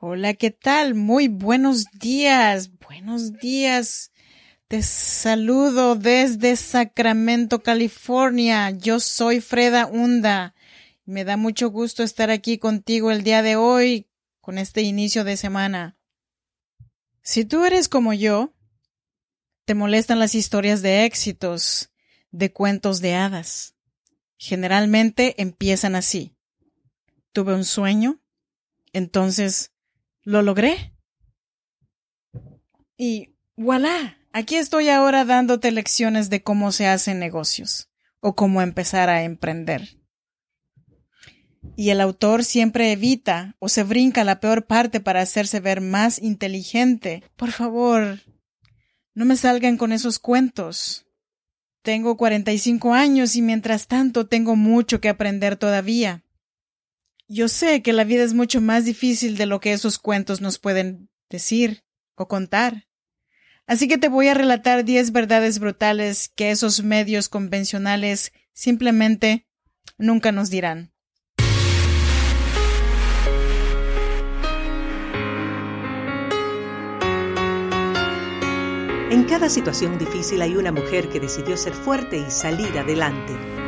Hola, ¿qué tal? Muy buenos días, buenos días. Te saludo desde Sacramento, California. Yo soy Freda Hunda. Me da mucho gusto estar aquí contigo el día de hoy, con este inicio de semana. Si tú eres como yo, te molestan las historias de éxitos, de cuentos de hadas. Generalmente empiezan así. Tuve un sueño, entonces lo logré. Y voilà, aquí estoy ahora dándote lecciones de cómo se hacen negocios o cómo empezar a emprender. Y el autor siempre evita o se brinca la peor parte para hacerse ver más inteligente. Por favor, no me salgan con esos cuentos. Tengo 45 años y mientras tanto tengo mucho que aprender todavía. Yo sé que la vida es mucho más difícil de lo que esos cuentos nos pueden decir o contar. Así que te voy a relatar diez verdades brutales que esos medios convencionales simplemente nunca nos dirán. En cada situación difícil hay una mujer que decidió ser fuerte y salir adelante.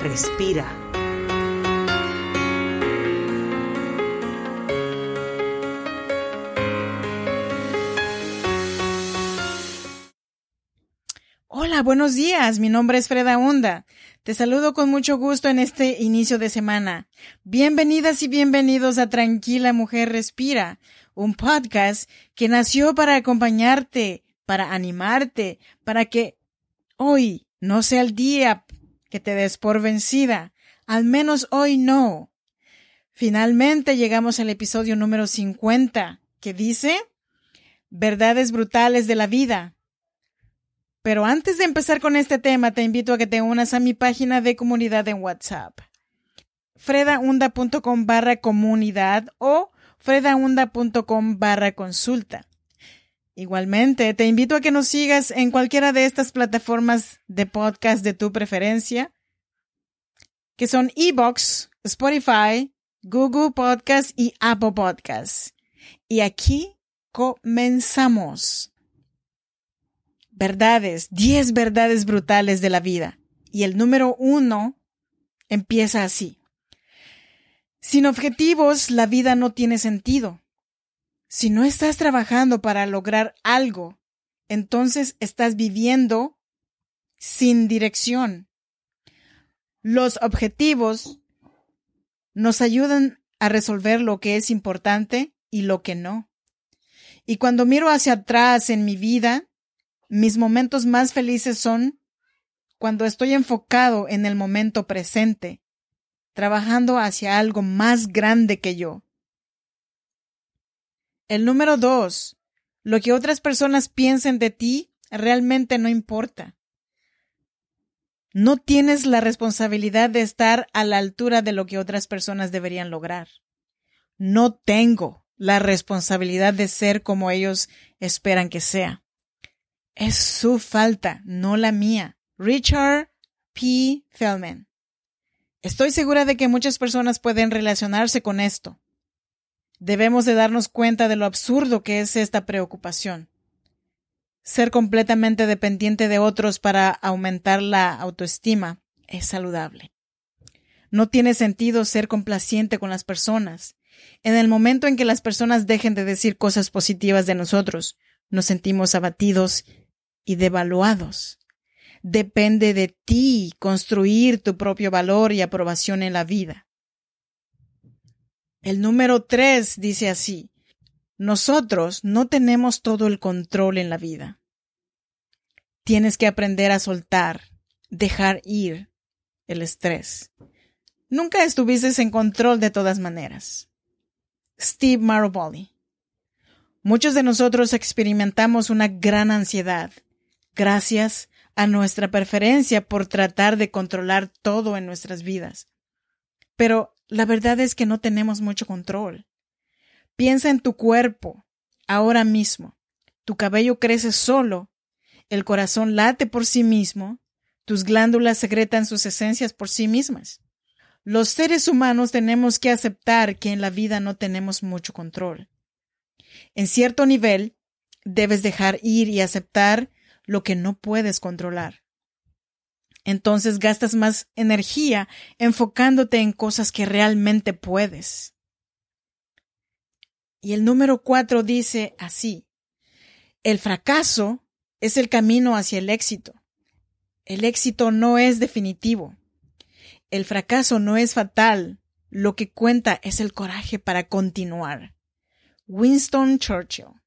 Respira. Hola, buenos días. Mi nombre es Freda Honda. Te saludo con mucho gusto en este inicio de semana. Bienvenidas y bienvenidos a Tranquila Mujer Respira, un podcast que nació para acompañarte, para animarte, para que hoy no sea el día que te des por vencida. Al menos hoy no. Finalmente llegamos al episodio número 50, que dice Verdades brutales de la vida. Pero antes de empezar con este tema, te invito a que te unas a mi página de comunidad en WhatsApp. fredaunda.com barra comunidad o fredaunda.com barra consulta. Igualmente, te invito a que nos sigas en cualquiera de estas plataformas de podcast de tu preferencia, que son Ebox, Spotify, Google Podcast y Apple Podcast. Y aquí comenzamos. Verdades, 10 verdades brutales de la vida. Y el número uno empieza así. Sin objetivos, la vida no tiene sentido. Si no estás trabajando para lograr algo, entonces estás viviendo sin dirección. Los objetivos nos ayudan a resolver lo que es importante y lo que no. Y cuando miro hacia atrás en mi vida, mis momentos más felices son cuando estoy enfocado en el momento presente, trabajando hacia algo más grande que yo. El número dos, lo que otras personas piensen de ti realmente no importa. No tienes la responsabilidad de estar a la altura de lo que otras personas deberían lograr. No tengo la responsabilidad de ser como ellos esperan que sea. Es su falta, no la mía. Richard P. Feldman. Estoy segura de que muchas personas pueden relacionarse con esto. Debemos de darnos cuenta de lo absurdo que es esta preocupación. Ser completamente dependiente de otros para aumentar la autoestima es saludable. No tiene sentido ser complaciente con las personas. En el momento en que las personas dejen de decir cosas positivas de nosotros, nos sentimos abatidos y devaluados. Depende de ti construir tu propio valor y aprobación en la vida. El número tres dice así, nosotros no tenemos todo el control en la vida. Tienes que aprender a soltar, dejar ir el estrés. Nunca estuviste en control de todas maneras. Steve Maraboli. Muchos de nosotros experimentamos una gran ansiedad gracias a nuestra preferencia por tratar de controlar todo en nuestras vidas. Pero la verdad es que no tenemos mucho control. Piensa en tu cuerpo, ahora mismo. Tu cabello crece solo, el corazón late por sí mismo, tus glándulas secretan sus esencias por sí mismas. Los seres humanos tenemos que aceptar que en la vida no tenemos mucho control. En cierto nivel, debes dejar ir y aceptar lo que no puedes controlar. Entonces gastas más energía enfocándote en cosas que realmente puedes. Y el número cuatro dice así, el fracaso es el camino hacia el éxito. El éxito no es definitivo. El fracaso no es fatal. Lo que cuenta es el coraje para continuar. Winston Churchill.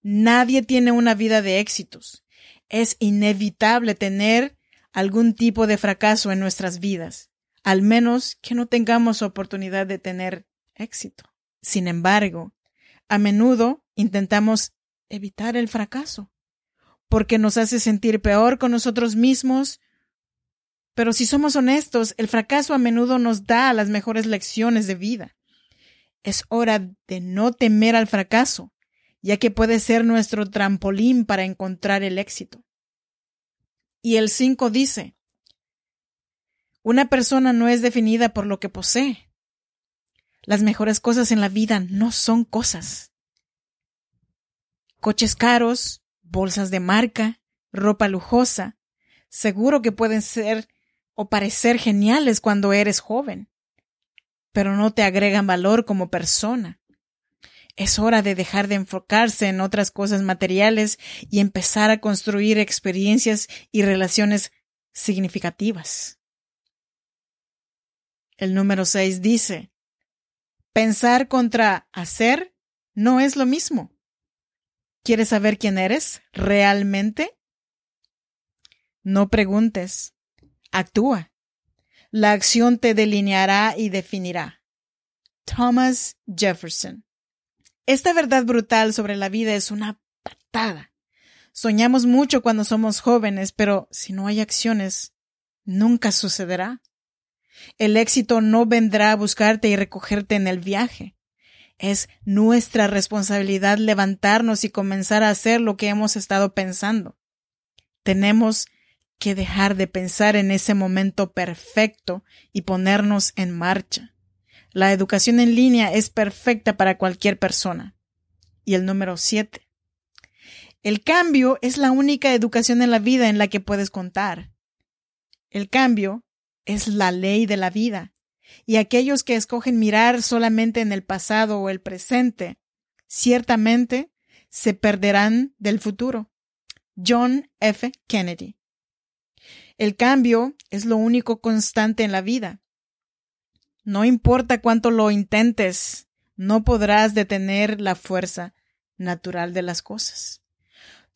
Nadie tiene una vida de éxitos. Es inevitable tener algún tipo de fracaso en nuestras vidas, al menos que no tengamos oportunidad de tener éxito. Sin embargo, a menudo intentamos evitar el fracaso, porque nos hace sentir peor con nosotros mismos. Pero si somos honestos, el fracaso a menudo nos da las mejores lecciones de vida. Es hora de no temer al fracaso, ya que puede ser nuestro trampolín para encontrar el éxito. Y el 5 dice, una persona no es definida por lo que posee. Las mejores cosas en la vida no son cosas. Coches caros, bolsas de marca, ropa lujosa, seguro que pueden ser o parecer geniales cuando eres joven, pero no te agregan valor como persona. Es hora de dejar de enfocarse en otras cosas materiales y empezar a construir experiencias y relaciones significativas. El número 6 dice, pensar contra hacer no es lo mismo. ¿Quieres saber quién eres realmente? No preguntes, actúa. La acción te delineará y definirá. Thomas Jefferson esta verdad brutal sobre la vida es una patada. Soñamos mucho cuando somos jóvenes, pero si no hay acciones, nunca sucederá. El éxito no vendrá a buscarte y recogerte en el viaje. Es nuestra responsabilidad levantarnos y comenzar a hacer lo que hemos estado pensando. Tenemos que dejar de pensar en ese momento perfecto y ponernos en marcha. La educación en línea es perfecta para cualquier persona. Y el número siete. El cambio es la única educación en la vida en la que puedes contar. El cambio es la ley de la vida. Y aquellos que escogen mirar solamente en el pasado o el presente, ciertamente se perderán del futuro. John F. Kennedy. El cambio es lo único constante en la vida. No importa cuánto lo intentes, no podrás detener la fuerza natural de las cosas.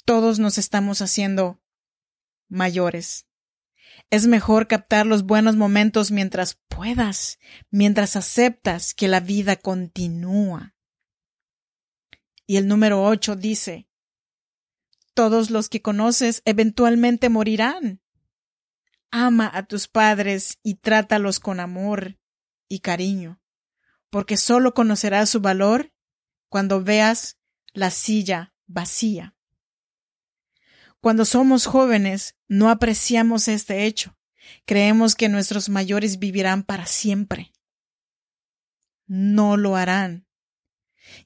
Todos nos estamos haciendo mayores. Es mejor captar los buenos momentos mientras puedas, mientras aceptas que la vida continúa. Y el número ocho dice, todos los que conoces eventualmente morirán. Ama a tus padres y trátalos con amor y cariño, porque solo conocerás su valor cuando veas la silla vacía. Cuando somos jóvenes no apreciamos este hecho. Creemos que nuestros mayores vivirán para siempre. No lo harán.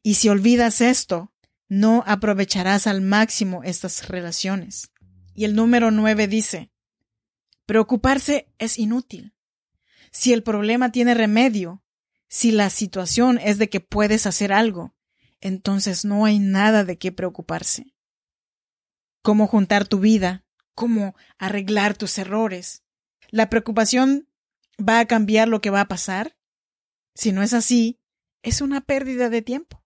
Y si olvidas esto, no aprovecharás al máximo estas relaciones. Y el número nueve dice, preocuparse es inútil si el problema tiene remedio, si la situación es de que puedes hacer algo, entonces no hay nada de qué preocuparse. ¿Cómo juntar tu vida? ¿Cómo arreglar tus errores? ¿La preocupación va a cambiar lo que va a pasar? Si no es así, es una pérdida de tiempo.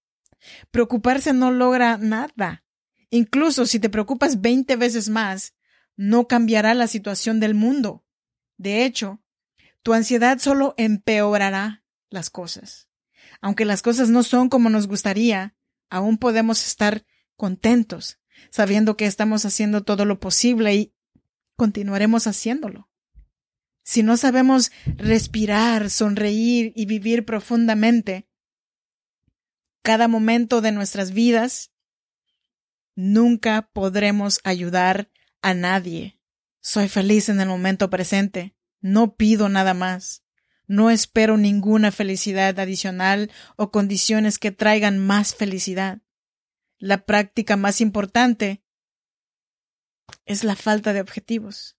Preocuparse no logra nada. Incluso si te preocupas veinte veces más, no cambiará la situación del mundo. De hecho, Tu ansiedad solo empeorará las cosas. Aunque las cosas no son como nos gustaría, aún podemos estar contentos, sabiendo que estamos haciendo todo lo posible y continuaremos haciéndolo. Si no sabemos respirar, sonreír y vivir profundamente cada momento de nuestras vidas, nunca podremos ayudar a nadie. Soy feliz en el momento presente. No pido nada más. No espero ninguna felicidad adicional o condiciones que traigan más felicidad. La práctica más importante es la falta de objetivos.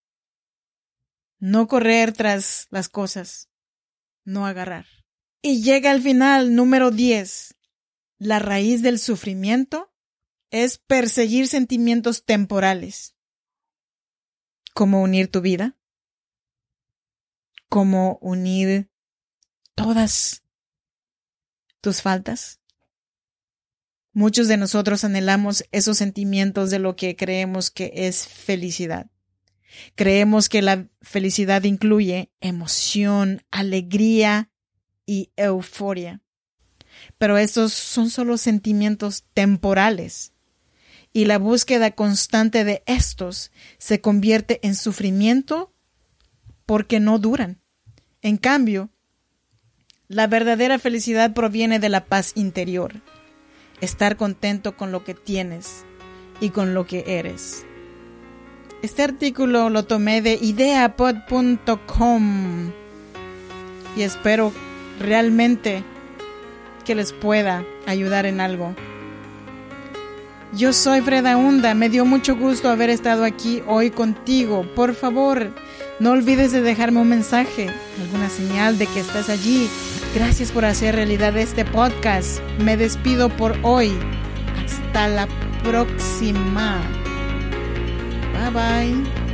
No correr tras las cosas, no agarrar. Y llega al final, número 10. La raíz del sufrimiento es perseguir sentimientos temporales. ¿Cómo unir tu vida? ¿Cómo unir todas tus faltas? Muchos de nosotros anhelamos esos sentimientos de lo que creemos que es felicidad. Creemos que la felicidad incluye emoción, alegría y euforia. Pero estos son solo sentimientos temporales. Y la búsqueda constante de estos se convierte en sufrimiento porque no duran. En cambio, la verdadera felicidad proviene de la paz interior, estar contento con lo que tienes y con lo que eres. Este artículo lo tomé de ideapod.com y espero realmente que les pueda ayudar en algo. Yo soy Freda Hunda, me dio mucho gusto haber estado aquí hoy contigo. Por favor, no olvides de dejarme un mensaje, alguna señal de que estás allí. Gracias por hacer realidad este podcast. Me despido por hoy. Hasta la próxima. Bye bye.